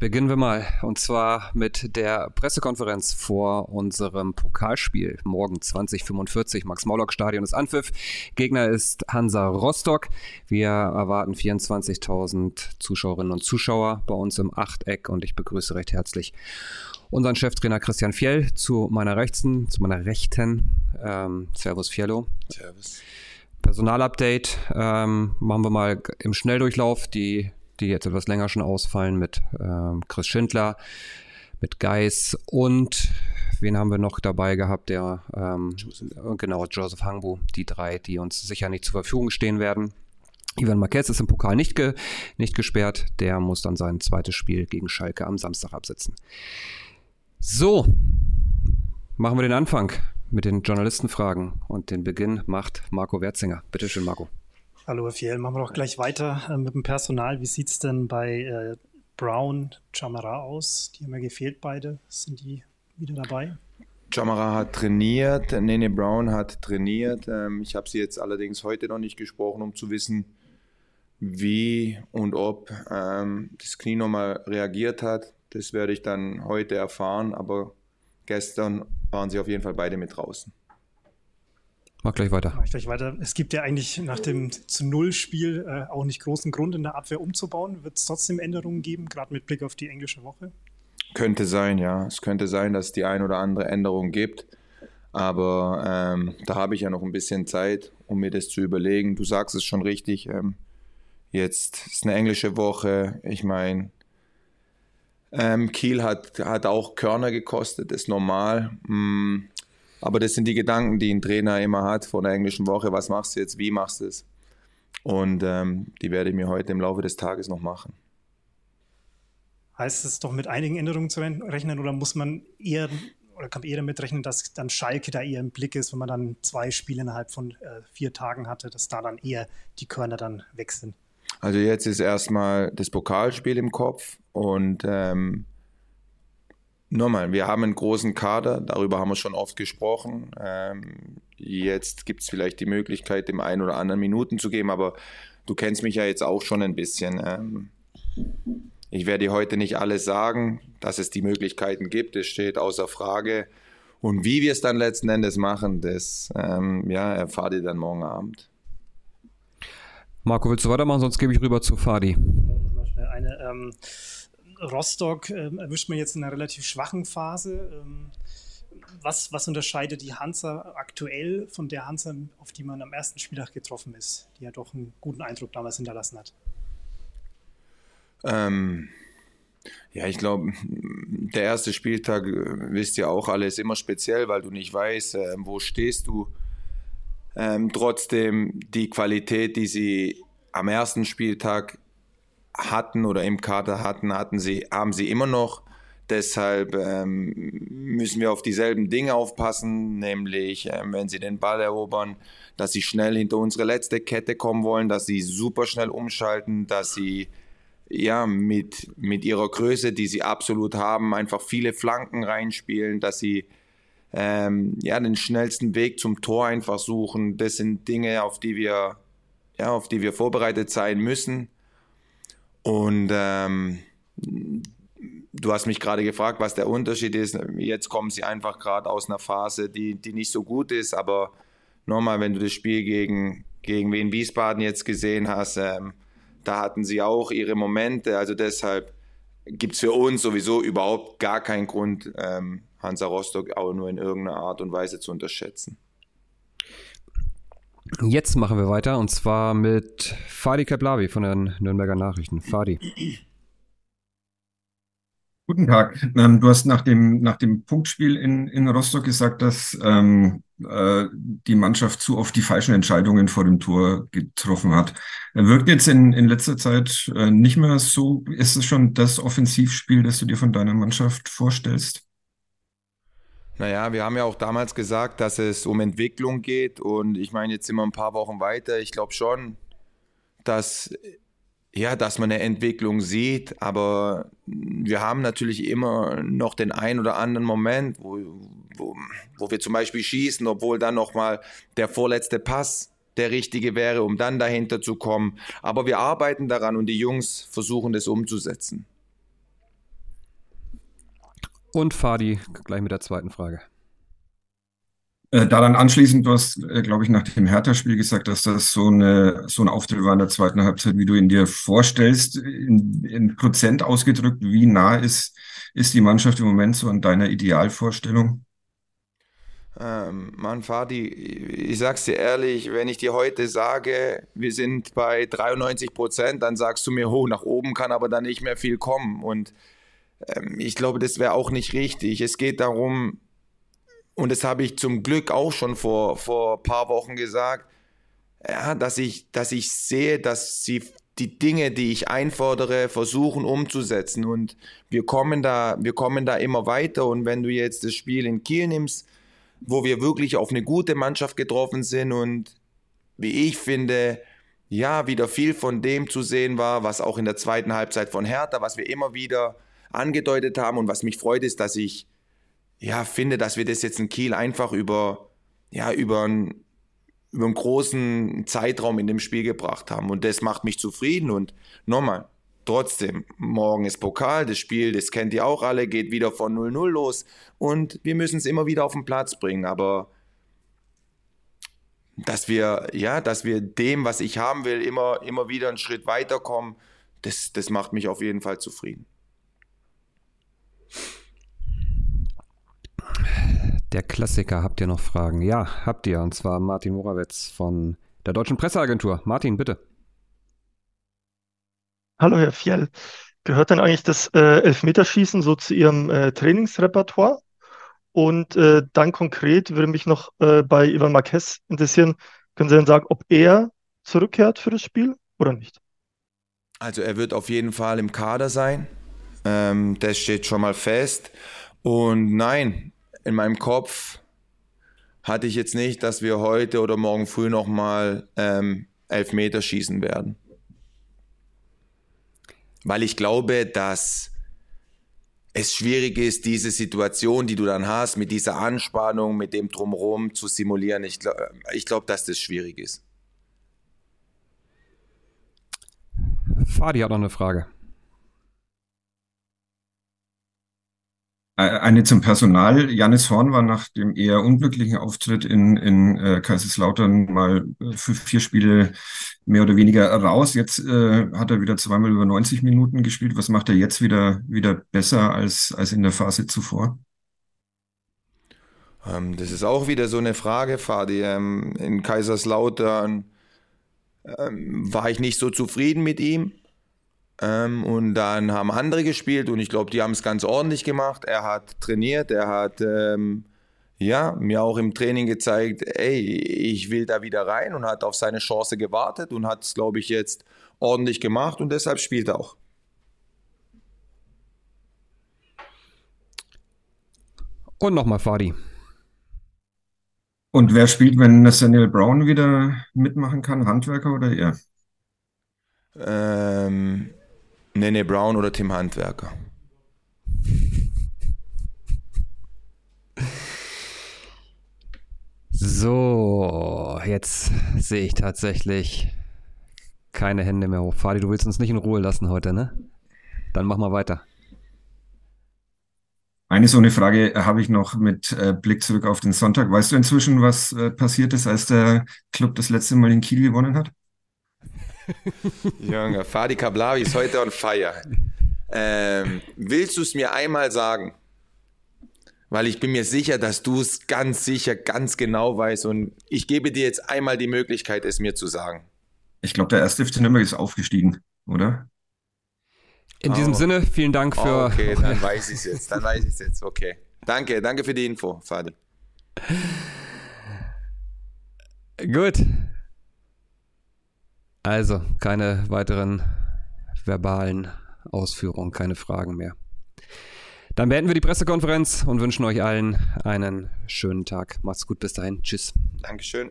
Beginnen wir mal. Und zwar mit der Pressekonferenz vor unserem Pokalspiel. Morgen 2045, Max-Morlock-Stadion ist Anpfiff. Gegner ist Hansa Rostock. Wir erwarten 24.000 Zuschauerinnen und Zuschauer bei uns im Achteck. Und ich begrüße recht herzlich unseren Cheftrainer Christian Fjell zu meiner Rechten, zu meiner Rechten. Ähm, Servus Fiello. Servus. Personalupdate ähm, machen wir mal im Schnelldurchlauf. Die die jetzt etwas länger schon ausfallen mit ähm, Chris Schindler, mit Geis und wen haben wir noch dabei gehabt? Der ähm, Joseph. genau Joseph Hangbu, die drei, die uns sicher nicht zur Verfügung stehen werden. Ivan Marquez ist im Pokal nicht, ge, nicht gesperrt. Der muss dann sein zweites Spiel gegen Schalke am Samstag absetzen. So, machen wir den Anfang mit den Journalistenfragen und den Beginn macht Marco Werzinger. Bitte schön, Marco. Hallo, Fiel. Machen wir doch gleich weiter äh, mit dem Personal. Wie sieht es denn bei äh, Brown, Chamara aus? Die haben ja gefehlt beide. Sind die wieder dabei? Chamara hat trainiert, Nene Brown hat trainiert. Ähm, ich habe sie jetzt allerdings heute noch nicht gesprochen, um zu wissen, wie und ob ähm, das Knie nochmal reagiert hat. Das werde ich dann heute erfahren, aber gestern waren sie auf jeden Fall beide mit draußen. Mach gleich weiter. Mach gleich weiter. Es gibt ja eigentlich nach dem zu Null-Spiel äh, auch nicht großen Grund, in der Abwehr umzubauen. Wird es trotzdem Änderungen geben, gerade mit Blick auf die englische Woche? Könnte sein, ja. Es könnte sein, dass es die ein oder andere Änderung gibt. Aber ähm, da habe ich ja noch ein bisschen Zeit, um mir das zu überlegen. Du sagst es schon richtig. Ähm, jetzt ist eine englische Woche. Ich meine, ähm, Kiel hat, hat auch Körner gekostet, ist normal. Mm, aber das sind die Gedanken, die ein Trainer immer hat vor der englischen Woche. Was machst du jetzt? Wie machst du es? Und ähm, die werde ich mir heute im Laufe des Tages noch machen. Heißt es doch mit einigen Änderungen zu rechnen oder muss man eher oder kann man eher damit rechnen, dass dann Schalke da eher im Blick ist, wenn man dann zwei Spiele innerhalb von äh, vier Tagen hatte, dass da dann eher die Körner dann weg sind? Also jetzt ist erstmal das Pokalspiel im Kopf und ähm, Nochmal, wir haben einen großen Kader, darüber haben wir schon oft gesprochen. Ähm, jetzt gibt es vielleicht die Möglichkeit, dem einen oder anderen Minuten zu geben, aber du kennst mich ja jetzt auch schon ein bisschen. Ähm, ich werde dir heute nicht alles sagen, dass es die Möglichkeiten gibt, das steht außer Frage. Und wie wir es dann letzten Endes machen, das ähm, ja, erfahrt ihr dann morgen Abend. Marco, willst du weitermachen? Sonst gebe ich rüber zu Fadi. Eine, ähm, Rostock äh, erwischt man jetzt in einer relativ schwachen Phase. Ähm, was, was unterscheidet die Hansa aktuell von der Hansa, auf die man am ersten Spieltag getroffen ist, die ja doch einen guten Eindruck damals hinterlassen hat? Ähm, ja, ich glaube, der erste Spieltag, äh, wisst ihr auch alle, ist immer speziell, weil du nicht weißt, äh, wo stehst du. Ähm, trotzdem die Qualität, die sie am ersten Spieltag hatten oder im Kader hatten, hatten sie, haben sie immer noch. Deshalb ähm, müssen wir auf dieselben Dinge aufpassen, nämlich ähm, wenn sie den Ball erobern, dass sie schnell hinter unsere letzte Kette kommen wollen, dass sie super schnell umschalten, dass sie ja mit, mit ihrer Größe, die sie absolut haben, einfach viele Flanken reinspielen, dass sie ähm, ja den schnellsten Weg zum Tor einfach suchen. Das sind Dinge, auf die wir ja auf die wir vorbereitet sein müssen. Und ähm, du hast mich gerade gefragt, was der Unterschied ist. Jetzt kommen sie einfach gerade aus einer Phase, die, die nicht so gut ist. Aber nochmal, wenn du das Spiel gegen, gegen Wien Wiesbaden jetzt gesehen hast, ähm, da hatten sie auch ihre Momente. Also deshalb gibt es für uns sowieso überhaupt gar keinen Grund, ähm, Hansa Rostock auch nur in irgendeiner Art und Weise zu unterschätzen. Jetzt machen wir weiter und zwar mit Fadi Keblavi von den Nürnberger Nachrichten. Fadi. Guten Tag. Ähm, du hast nach dem, nach dem Punktspiel in, in Rostock gesagt, dass ähm, äh, die Mannschaft zu oft die falschen Entscheidungen vor dem Tor getroffen hat. Wirkt jetzt in, in letzter Zeit äh, nicht mehr so. Ist es schon das Offensivspiel, das du dir von deiner Mannschaft vorstellst? Naja, wir haben ja auch damals gesagt, dass es um Entwicklung geht und ich meine, jetzt sind wir ein paar Wochen weiter. Ich glaube schon, dass, ja, dass man eine Entwicklung sieht, aber wir haben natürlich immer noch den einen oder anderen Moment, wo, wo, wo wir zum Beispiel schießen, obwohl dann nochmal der vorletzte Pass der richtige wäre, um dann dahinter zu kommen. Aber wir arbeiten daran und die Jungs versuchen das umzusetzen. Und Fadi gleich mit der zweiten Frage. Äh, daran anschließend, du hast, äh, glaube ich, nach dem Hertha-Spiel gesagt, dass das so, eine, so ein Auftritt war in der zweiten Halbzeit, wie du ihn dir vorstellst. In, in Prozent ausgedrückt, wie nah ist, ist die Mannschaft im Moment so an deiner Idealvorstellung? Ähm, Mann, Fadi, ich sag's dir ehrlich, wenn ich dir heute sage, wir sind bei 93 Prozent, dann sagst du mir, oh, nach oben kann aber dann nicht mehr viel kommen. Und ich glaube, das wäre auch nicht richtig. Es geht darum, und das habe ich zum Glück auch schon vor, vor ein paar Wochen gesagt, ja, dass, ich, dass ich sehe, dass sie die Dinge, die ich einfordere, versuchen umzusetzen. Und wir kommen da, wir kommen da immer weiter. Und wenn du jetzt das Spiel in Kiel nimmst, wo wir wirklich auf eine gute Mannschaft getroffen sind und wie ich finde, ja, wieder viel von dem zu sehen war, was auch in der zweiten Halbzeit von Hertha, was wir immer wieder angedeutet haben und was mich freut, ist, dass ich ja, finde, dass wir das jetzt in Kiel einfach über, ja, über, ein, über einen großen Zeitraum in dem Spiel gebracht haben. Und das macht mich zufrieden. Und nochmal, trotzdem, morgen ist Pokal, das Spiel, das kennt ihr auch alle, geht wieder von 0-0 los. Und wir müssen es immer wieder auf den Platz bringen. Aber dass wir, ja, dass wir dem, was ich haben will, immer, immer wieder einen Schritt weiterkommen, das, das macht mich auf jeden Fall zufrieden. Der Klassiker, habt ihr noch Fragen? Ja, habt ihr. Und zwar Martin Morawetz von der Deutschen Presseagentur. Martin, bitte. Hallo, Herr Fjell. Gehört denn eigentlich das äh, Elfmeterschießen so zu Ihrem äh, Trainingsrepertoire? Und äh, dann konkret würde mich noch äh, bei Ivan Marquez interessieren, können Sie denn sagen, ob er zurückkehrt für das Spiel oder nicht? Also er wird auf jeden Fall im Kader sein. Ähm, das steht schon mal fest. Und nein, in meinem Kopf hatte ich jetzt nicht, dass wir heute oder morgen früh nochmal ähm, Elfmeter schießen werden. Weil ich glaube, dass es schwierig ist, diese Situation, die du dann hast, mit dieser Anspannung, mit dem Drumherum zu simulieren. Ich, glaub, ich glaube, dass das schwierig ist. Fadi hat noch eine Frage. Eine zum Personal. Janis Horn war nach dem eher unglücklichen Auftritt in, in äh, Kaiserslautern mal äh, für vier Spiele mehr oder weniger raus. Jetzt äh, hat er wieder zweimal über 90 Minuten gespielt. Was macht er jetzt wieder, wieder besser als, als in der Phase zuvor? Ähm, das ist auch wieder so eine Frage, Fadi. Ähm, in Kaiserslautern ähm, war ich nicht so zufrieden mit ihm. Ähm, und dann haben andere gespielt und ich glaube, die haben es ganz ordentlich gemacht. Er hat trainiert, er hat ähm, ja, mir auch im Training gezeigt, ey, ich will da wieder rein und hat auf seine Chance gewartet und hat es, glaube ich, jetzt ordentlich gemacht und deshalb spielt er auch. Und nochmal Fadi. Und wer spielt, wenn Nathaniel Brown wieder mitmachen kann? Handwerker oder er? Ähm, Nene Brown oder Tim Handwerker. So, jetzt sehe ich tatsächlich keine Hände mehr hoch. Fadi, du willst uns nicht in Ruhe lassen heute, ne? Dann mach mal weiter. Eine so eine Frage habe ich noch mit äh, Blick zurück auf den Sonntag. Weißt du inzwischen, was äh, passiert ist, als der Club das letzte Mal in Kiel gewonnen hat? Junge, Fadi Kablavi ist heute on fire. Ähm, willst du es mir einmal sagen? Weil ich bin mir sicher, dass du es ganz sicher, ganz genau weißt und ich gebe dir jetzt einmal die Möglichkeit, es mir zu sagen. Ich glaube, der erste FC Nürnberg ist aufgestiegen, oder? In oh. diesem Sinne, vielen Dank für. Oh, okay, dann weiß ich es jetzt. Dann weiß ich es jetzt. Okay. Danke, danke für die Info, Fadi. Gut. Also, keine weiteren verbalen Ausführungen, keine Fragen mehr. Dann beenden wir die Pressekonferenz und wünschen euch allen einen schönen Tag. Macht's gut, bis dahin. Tschüss. Dankeschön.